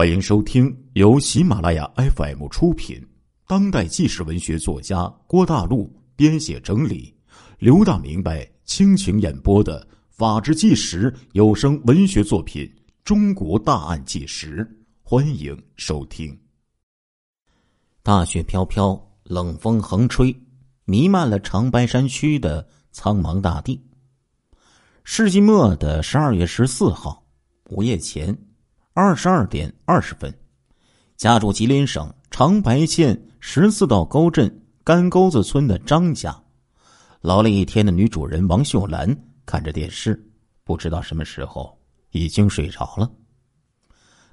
欢迎收听由喜马拉雅 FM 出品、当代纪实文学作家郭大陆编写整理、刘大明白倾情演播的《法制纪实》有声文学作品《中国大案纪实》，欢迎收听。大雪飘飘，冷风横吹，弥漫了长白山区的苍茫大地。世纪末的十二月十四号午夜前。二十二点二十分，家住吉林省长白县十四道沟镇干沟子村的张家，劳了一天的女主人王秀兰看着电视，不知道什么时候已经睡着了。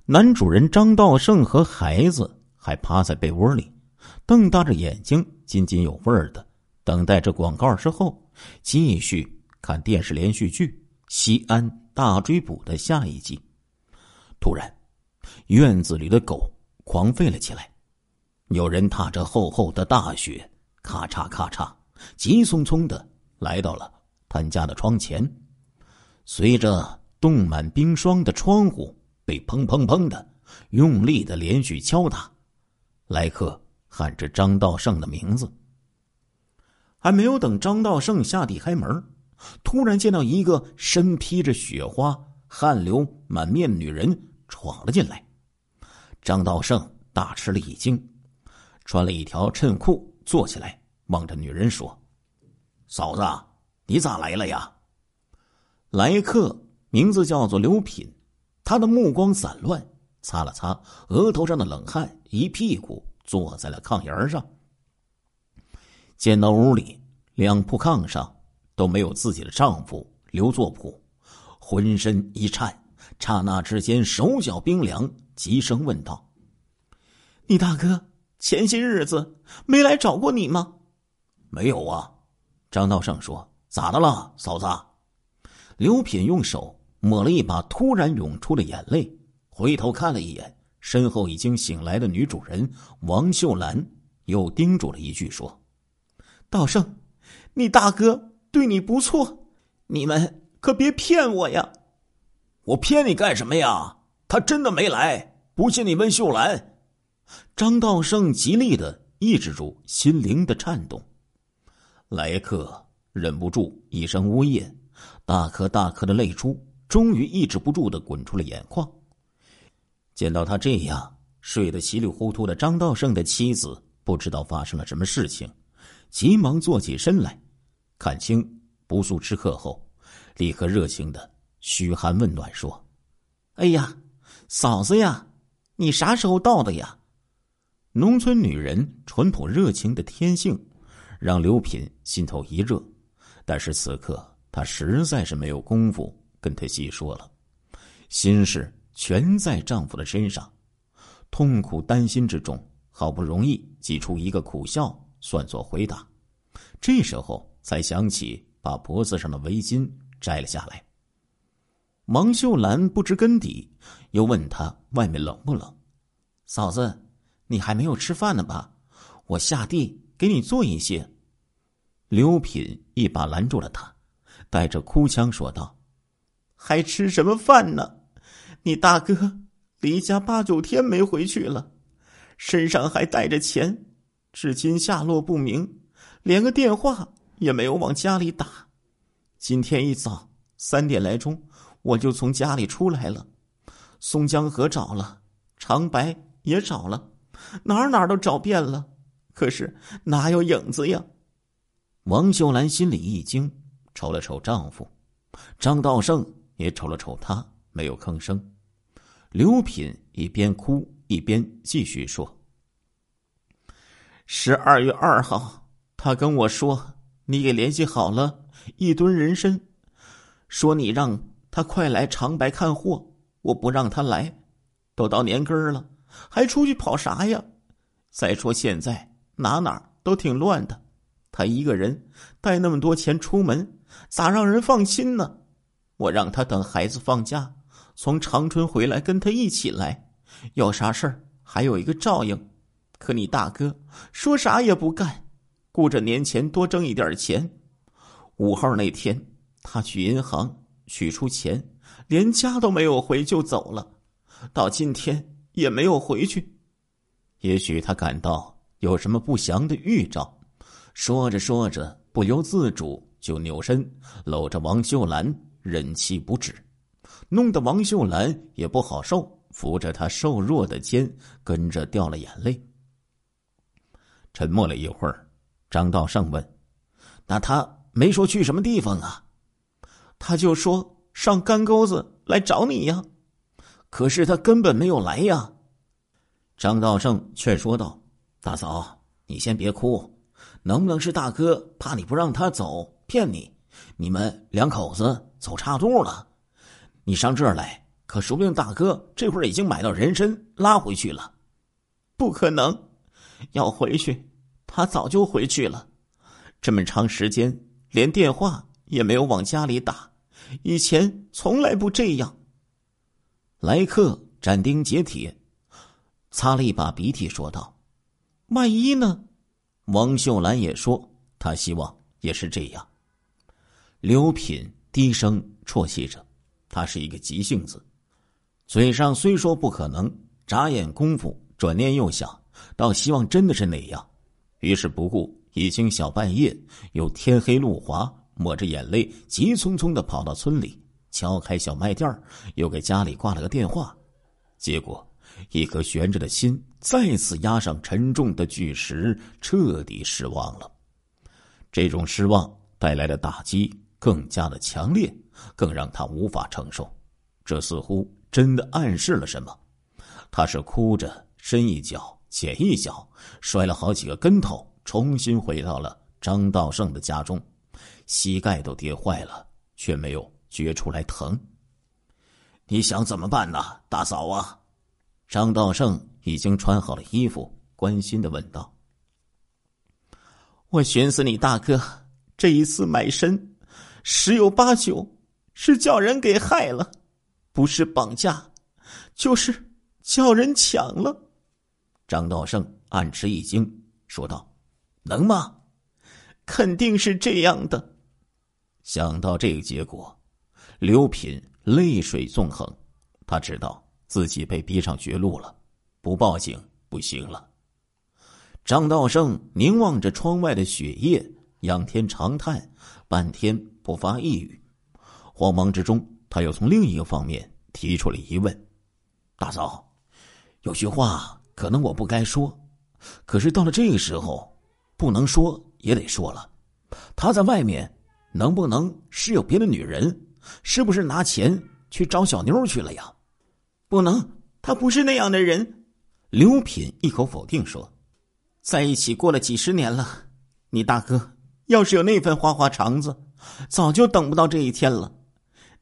男主人张道胜和孩子还趴在被窝里，瞪大着眼睛，津津有味的等待着广告之后继续看电视连续剧《西安大追捕》的下一集。突然，院子里的狗狂吠了起来。有人踏着厚厚的大雪，咔嚓咔嚓，急匆匆的来到了他家的窗前。随着冻满冰霜的窗户被砰砰砰的用力的连续敲打，来客喊着张道胜的名字。还没有等张道胜下地开门，突然见到一个身披着雪花。汗流满面的女人闯了进来，张道胜大吃了一惊，穿了一条衬裤，坐起来，望着女人说：“嫂子，你咋来了呀？”来客名字叫做刘品，他的目光散乱，擦了擦额头上的冷汗，一屁股坐在了炕沿上。见到屋里两铺炕上都没有自己的丈夫刘作普。浑身一颤，刹那之间手脚冰凉，急声问道：“你大哥前些日子没来找过你吗？”“没有啊。”张道胜说。“咋的了，嫂子？”刘品用手抹了一把突然涌出的眼泪，回头看了一眼身后已经醒来的女主人王秀兰，又叮嘱了一句说：“道胜，你大哥对你不错，你们。”可别骗我呀！我骗你干什么呀？他真的没来，不信你问秀兰。张道胜极力的抑制住心灵的颤动，来客忍不住一声呜咽，大颗大颗的泪珠终于抑制不住的滚出了眼眶。见到他这样睡得稀里糊涂的张道胜的妻子，不知道发生了什么事情，急忙坐起身来，看清不速之客后。立刻热情的嘘寒问暖说：“哎呀，嫂子呀，你啥时候到的呀？”农村女人淳朴热情的天性，让刘品心头一热。但是此刻他实在是没有功夫跟他细说了，心事全在丈夫的身上，痛苦担心之中，好不容易挤出一个苦笑，算作回答。这时候才想起把脖子上的围巾。摘了下来。王秀兰不知根底，又问他外面冷不冷？嫂子，你还没有吃饭呢吧？我下地给你做一些。刘品一把拦住了他，带着哭腔说道：“还吃什么饭呢？你大哥离家八九天没回去了，身上还带着钱，至今下落不明，连个电话也没有往家里打。”今天一早三点来钟，我就从家里出来了，松江河找了，长白也找了，哪儿哪儿都找遍了，可是哪有影子呀？王秀兰心里一惊，瞅了瞅丈夫，张道胜也瞅了瞅她，没有吭声。刘品一边哭一边继续说：“十二月二号，他跟我说，你给联系好了。”一吨人参，说你让他快来长白看货，我不让他来，都到年根儿了，还出去跑啥呀？再说现在哪哪都挺乱的，他一个人带那么多钱出门，咋让人放心呢？我让他等孩子放假，从长春回来跟他一起来，有啥事儿还有一个照应。可你大哥说啥也不干，顾着年前多挣一点钱。五号那天，他去银行取出钱，连家都没有回就走了。到今天也没有回去。也许他感到有什么不祥的预兆，说着说着，不由自主就扭身搂着王秀兰，忍气不止，弄得王秀兰也不好受，扶着他瘦弱的肩，跟着掉了眼泪。沉默了一会儿，张道胜问：“那他没说去什么地方啊？”他就说上干沟子来找你呀，可是他根本没有来呀。张道胜劝说道：“大嫂，你先别哭，能不能是大哥怕你不让他走，骗你？你们两口子走岔路了，你上这儿来，可说不定大哥这会儿已经买到人参拉回去了。不可能，要回去，他早就回去了。这么长时间，连电话。”也没有往家里打，以前从来不这样。来客斩钉截铁，擦了一把鼻涕，说道：“万一呢？”王秀兰也说：“她希望也是这样。”刘品低声啜泣着，他是一个急性子，嘴上虽说不可能，眨眼功夫，转念又想倒希望真的是那样，于是不顾已经小半夜，又天黑路滑。抹着眼泪，急匆匆的跑到村里，敲开小卖店又给家里挂了个电话。结果，一颗悬着的心再次压上沉重的巨石，彻底失望了。这种失望带来的打击更加的强烈，更让他无法承受。这似乎真的暗示了什么。他是哭着深一脚浅一脚，摔了好几个跟头，重新回到了张道胜的家中。膝盖都跌坏了，却没有觉出来疼。你想怎么办呢，大嫂啊？张道胜已经穿好了衣服，关心的问道：“我寻思你大哥这一次买身，十有八九是叫人给害了，不是绑架，就是叫人抢了。”张道胜暗吃一惊，说道：“能吗？肯定是这样的。”想到这个结果，刘品泪水纵横。他知道自己被逼上绝路了，不报警不行了。张道胜凝望着窗外的雪夜，仰天长叹，半天不发一语。慌忙之中，他又从另一个方面提出了疑问：“大嫂，有句话可能我不该说，可是到了这个时候，不能说也得说了。他在外面。”能不能是有别的女人？是不是拿钱去找小妞去了呀？不能，他不是那样的人。刘品一口否定说：“在一起过了几十年了，你大哥要是有那份花花肠子，早就等不到这一天了。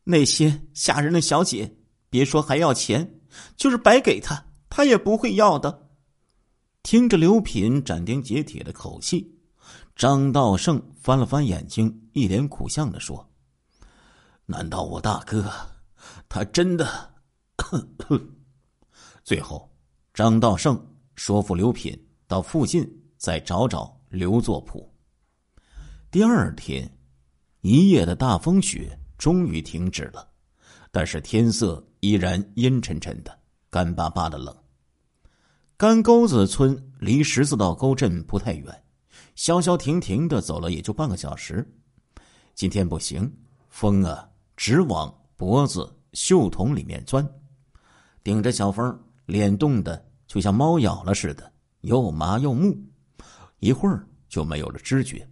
那些吓人的小姐，别说还要钱，就是白给他，他也不会要的。”听着刘品斩钉截铁的口气。张道胜翻了翻眼睛，一脸苦相的说：“难道我大哥，他真的？” 最后，张道胜说服刘品到附近再找找刘作普。第二天，一夜的大风雪终于停止了，但是天色依然阴沉沉的，干巴巴的冷。干沟子村离十字道沟镇不太远。消消停停的走了也就半个小时，今天不行，风啊直往脖子、袖筒里面钻，顶着小风，脸冻得就像猫咬了似的，又麻又木，一会儿就没有了知觉。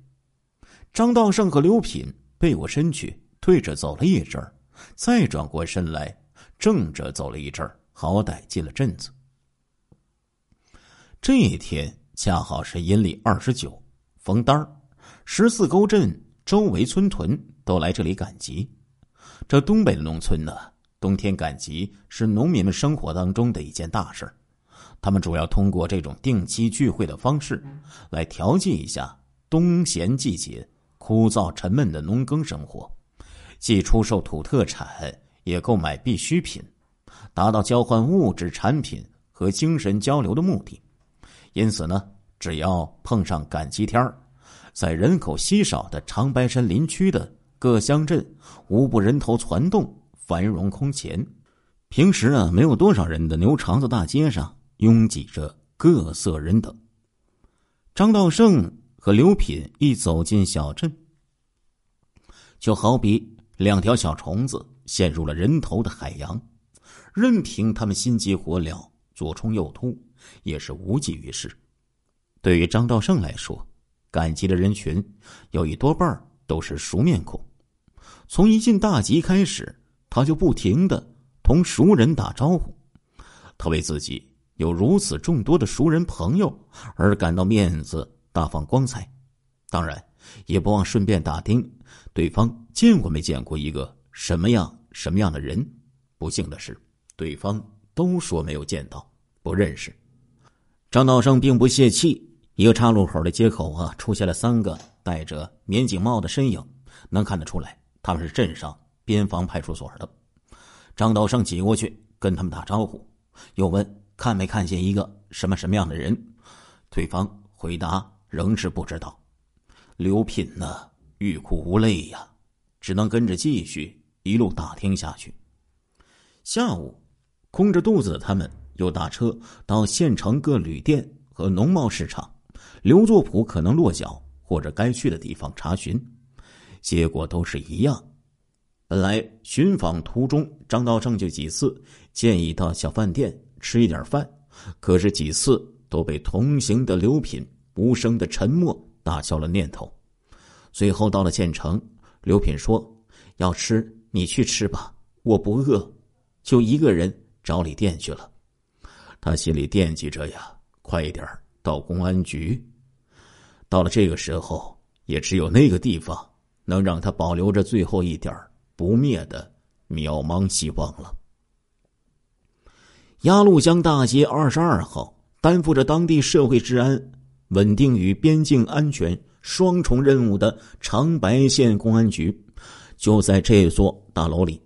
张道胜和刘品背过身去，对着走了一阵儿，再转过身来，正着走了一阵儿，好歹进了镇子。这一天恰好是阴历二十九。冯单儿，十四沟镇周围村屯都来这里赶集。这东北的农村呢，冬天赶集是农民们生活当中的一件大事他们主要通过这种定期聚会的方式，来调剂一下冬闲季节枯燥沉闷的农耕生活，既出售土特产，也购买必需品，达到交换物质产品和精神交流的目的。因此呢。只要碰上赶集天儿，在人口稀少的长白山林区的各乡镇，无不人头攒动，繁荣空前。平时啊，没有多少人的牛肠子大街上，拥挤着各色人等。张道胜和刘品一走进小镇，就好比两条小虫子陷入了人头的海洋，任凭他们心急火燎、左冲右突，也是无济于事。对于张道胜来说，赶集的人群有一多半都是熟面孔。从一进大集开始，他就不停的同熟人打招呼。他为自己有如此众多的熟人朋友而感到面子大放光彩，当然也不忘顺便打听对方见过没见过一个什么样什么样的人。不幸的是，对方都说没有见到，不认识。张道胜并不泄气，一个岔路口的街口啊，出现了三个戴着棉警帽的身影，能看得出来。他们是镇上边防派出所的，张道胜挤过去跟他们打招呼，又问看没看见一个什么什么样的人，对方回答仍是不知道。刘品呢，欲哭无泪呀，只能跟着继续一路打听下去。下午，空着肚子的他们又打车到县城各旅店和农贸市场，刘作甫可能落脚或者该去的地方查询。结果都是一样。本来寻访途中，张道胜就几次建议到小饭店吃一点饭，可是几次都被同行的刘品无声的沉默打消了念头。最后到了县城，刘品说：“要吃你去吃吧，我不饿。”就一个人找旅店去了。他心里惦记着呀，快一点到公安局。到了这个时候，也只有那个地方。能让他保留着最后一点不灭的渺茫希望了。鸭绿江大街二十二号，担负着当地社会治安稳定与边境安全双重任务的长白县公安局，就在这座大楼里。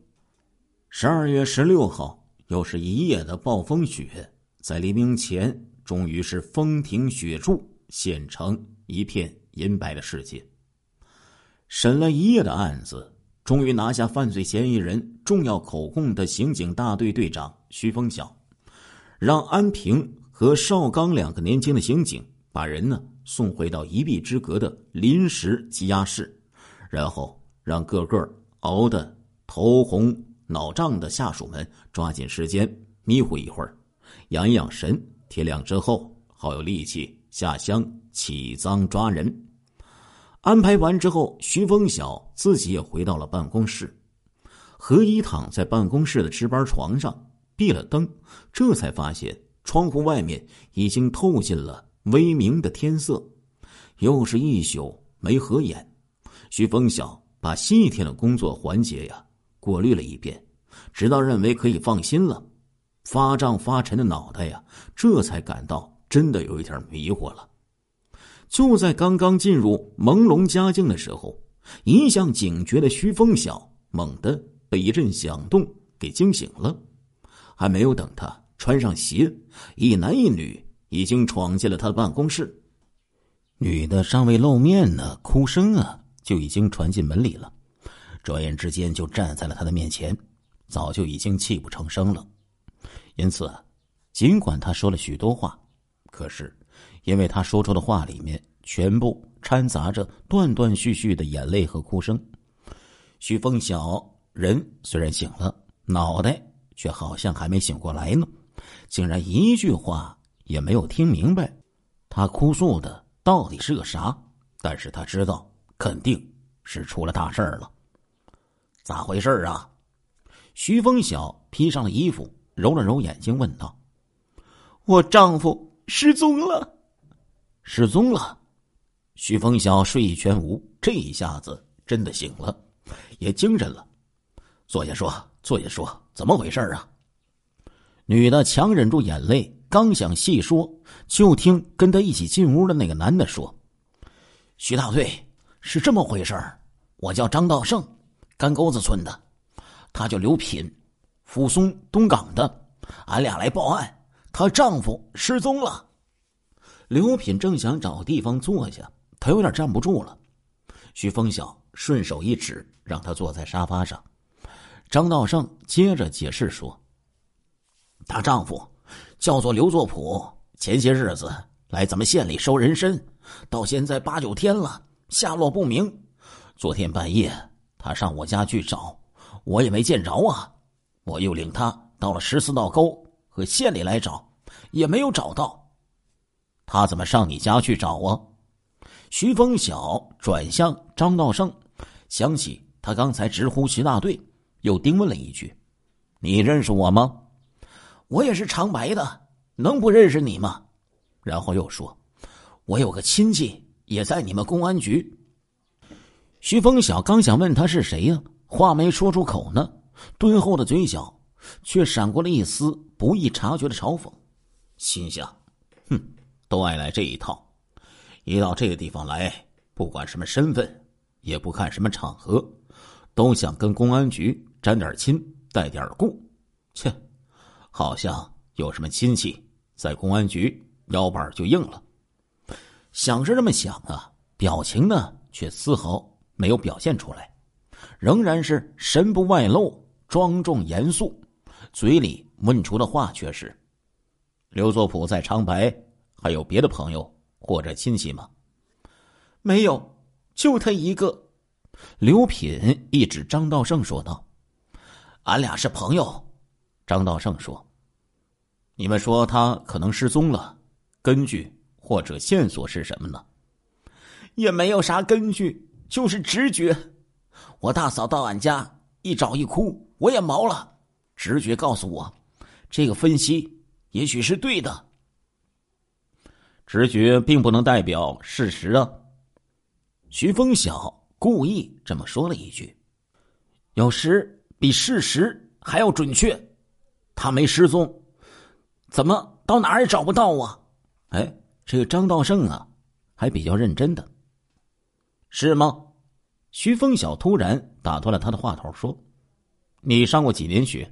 十二月十六号，又是一夜的暴风雪，在黎明前，终于是风停雪住，县城一片银白的世界。审了一夜的案子，终于拿下犯罪嫌疑人重要口供的刑警大队队长徐峰晓，让安平和邵刚两个年轻的刑警把人呢送回到一壁之隔的临时羁押室，然后让个个熬得头红脑胀的下属们抓紧时间迷糊一会儿，养一养神，天亮之后好有力气下乡起赃抓人。安排完之后，徐峰晓自己也回到了办公室。何一躺在办公室的值班床上，闭了灯，这才发现窗户外面已经透进了微明的天色。又是一宿没合眼，徐峰晓把新一天的工作环节呀过滤了一遍，直到认为可以放心了，发胀发沉的脑袋呀，这才感到真的有一点迷糊了。就在刚刚进入朦胧佳境的时候，一向警觉的徐峰晓猛地被一阵响动给惊醒了。还没有等他穿上鞋，一男一女已经闯进了他的办公室。女的尚未露面呢，哭声啊就已经传进门里了。转眼之间就站在了他的面前，早就已经泣不成声了。因此，尽管他说了许多话，可是。因为他说出的话里面全部掺杂着断断续续的眼泪和哭声，徐凤晓人虽然醒了，脑袋却好像还没醒过来呢，竟然一句话也没有听明白，他哭诉的到底是个啥？但是他知道肯定是出了大事儿了，咋回事啊？徐凤晓披上了衣服，揉了揉眼睛，问道：“我丈夫失踪了。”失踪了，徐峰晓睡意全无，这一下子真的醒了，也精神了。坐下说，坐下说，怎么回事啊？女的强忍住眼泪，刚想细说，就听跟他一起进屋的那个男的说：“徐大队，是这么回事我叫张道胜，干沟子村的，他叫刘品，抚松东港的，俺俩来报案，她丈夫失踪了。”刘品正想找地方坐下，他有点站不住了。徐峰晓顺手一指，让他坐在沙发上。张道胜接着解释说：“她丈夫叫做刘作普，前些日子来咱们县里收人参，到现在八九天了，下落不明。昨天半夜，他上我家去找，我也没见着啊。我又领他到了十四道沟和县里来找，也没有找到。他怎么上你家去找啊？徐峰晓转向张道胜，想起他刚才直呼徐大队，又叮问了一句：“你认识我吗？”“我也是长白的，能不认识你吗？”然后又说：“我有个亲戚也在你们公安局。”徐峰晓刚想问他是谁呀，话没说出口呢，敦厚的嘴角却闪过了一丝不易察觉的嘲讽，心想：“哼，都爱来这一套，一到这个地方来，不管什么身份，也不看什么场合，都想跟公安局沾点亲，带点故。切，好像有什么亲戚在公安局，腰板就硬了。”想是这么想啊，表情呢却丝毫。没有表现出来，仍然是神不外露，庄重严肃，嘴里问出的话却是：“刘作普在长白还有别的朋友或者亲戚吗？”“没有，就他一个。”刘品一指张道胜说道：“俺俩是朋友。”张道胜说：“你们说他可能失踪了，根据或者线索是什么呢？”“也没有啥根据。”就是直觉，我大嫂到俺家一找一哭，我也毛了。直觉告诉我，这个分析也许是对的。直觉并不能代表事实啊。徐峰晓故意这么说了一句，有时比事实还要准确。他没失踪，怎么到哪儿也找不到啊？哎，这个张道胜啊，还比较认真的。是吗？徐峰晓突然打断了他的话头，说：“你上过几年学？”“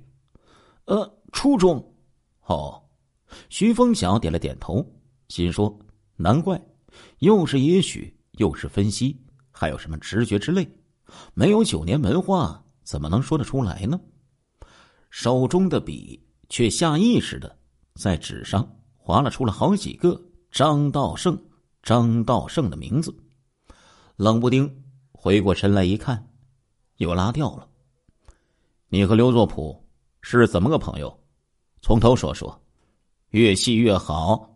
呃，初中。”哦。徐峰晓点了点头，心说：“难怪，又是也许，又是分析，还有什么直觉之类，没有九年文化，怎么能说得出来呢？”手中的笔却下意识的在纸上划了出了好几个张道胜、张道胜的名字。冷不丁回过神来一看，又拉掉了。你和刘作普是怎么个朋友？从头说说，越细越好。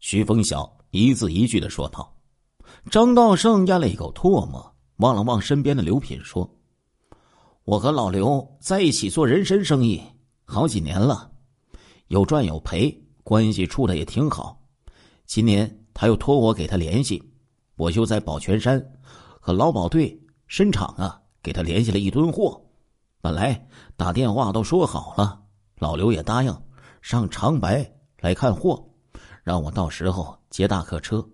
徐风晓一字一句的说道。张道胜咽了一口唾沫，望了望身边的刘品，说：“我和老刘在一起做人参生意好几年了，有赚有赔，关系处的也挺好。今年他又托我给他联系。”我就在宝泉山和劳保队参厂啊，给他联系了一吨货。本来打电话都说好了，老刘也答应上长白来看货，让我到时候接大客车。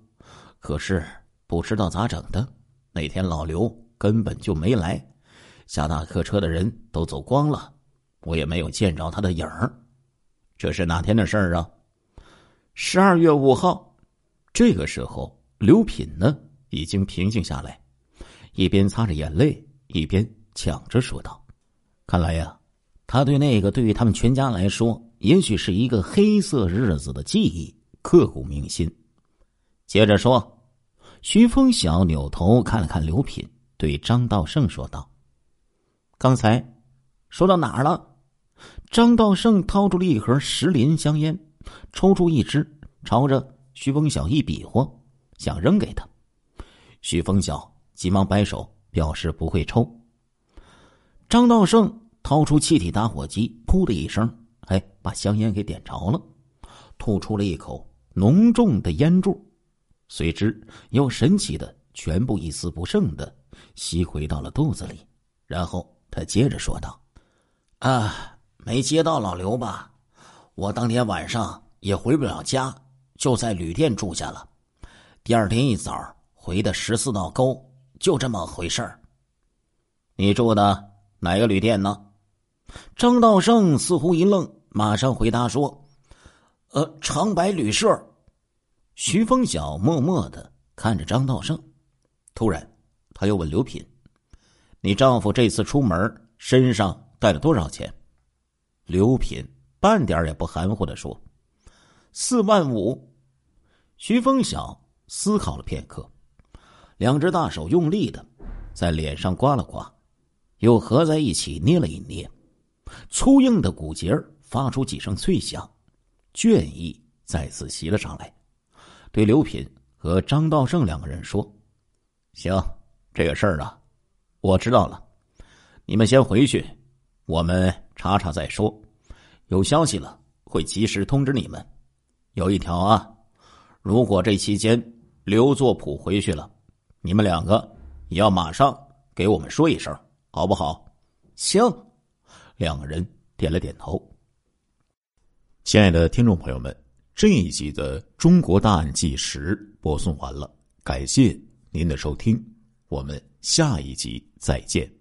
可是不知道咋整的，那天老刘根本就没来，下大客车的人都走光了，我也没有见着他的影儿。这是哪天的事儿啊？十二月五号。这个时候。刘品呢，已经平静下来，一边擦着眼泪，一边抢着说道：“看来呀，他对那个对于他们全家来说，也许是一个黑色日子的记忆刻骨铭心。”接着说，徐峰晓扭头看了看刘品，对张道胜说道：“刚才说到哪儿了？”张道胜掏出了一盒石林香烟，抽出一支，朝着徐峰晓一比划。想扔给他，徐峰晓急忙摆手表示不会抽。张道胜掏出气体打火机，噗的一声，哎，把香烟给点着了，吐出了一口浓重的烟柱，随之又神奇的全部一丝不剩的吸回到了肚子里。然后他接着说道：“啊，没接到老刘吧？我当天晚上也回不了家，就在旅店住下了。”第二天一早回的十四道沟，就这么回事儿。你住的哪个旅店呢？张道胜似乎一愣，马上回答说：“呃，长白旅社。”徐峰晓默默的看着张道胜，突然他又问刘品：“你丈夫这次出门身上带了多少钱？”刘品半点也不含糊的说：“四万五。”徐峰晓思考了片刻，两只大手用力的在脸上刮了刮，又合在一起捏了一捏，粗硬的骨节发出几声脆响，倦意再次袭了上来，对刘品和张道胜两个人说：“行，这个事儿啊，我知道了，你们先回去，我们查查再说。”有消息了，会及时通知你们。有一条啊，如果这期间刘作普回去了，你们两个也要马上给我们说一声，好不好？行。两个人点了点头。亲爱的听众朋友们，这一集的《中国大案纪实》播送完了，感谢您的收听，我们下一集再见。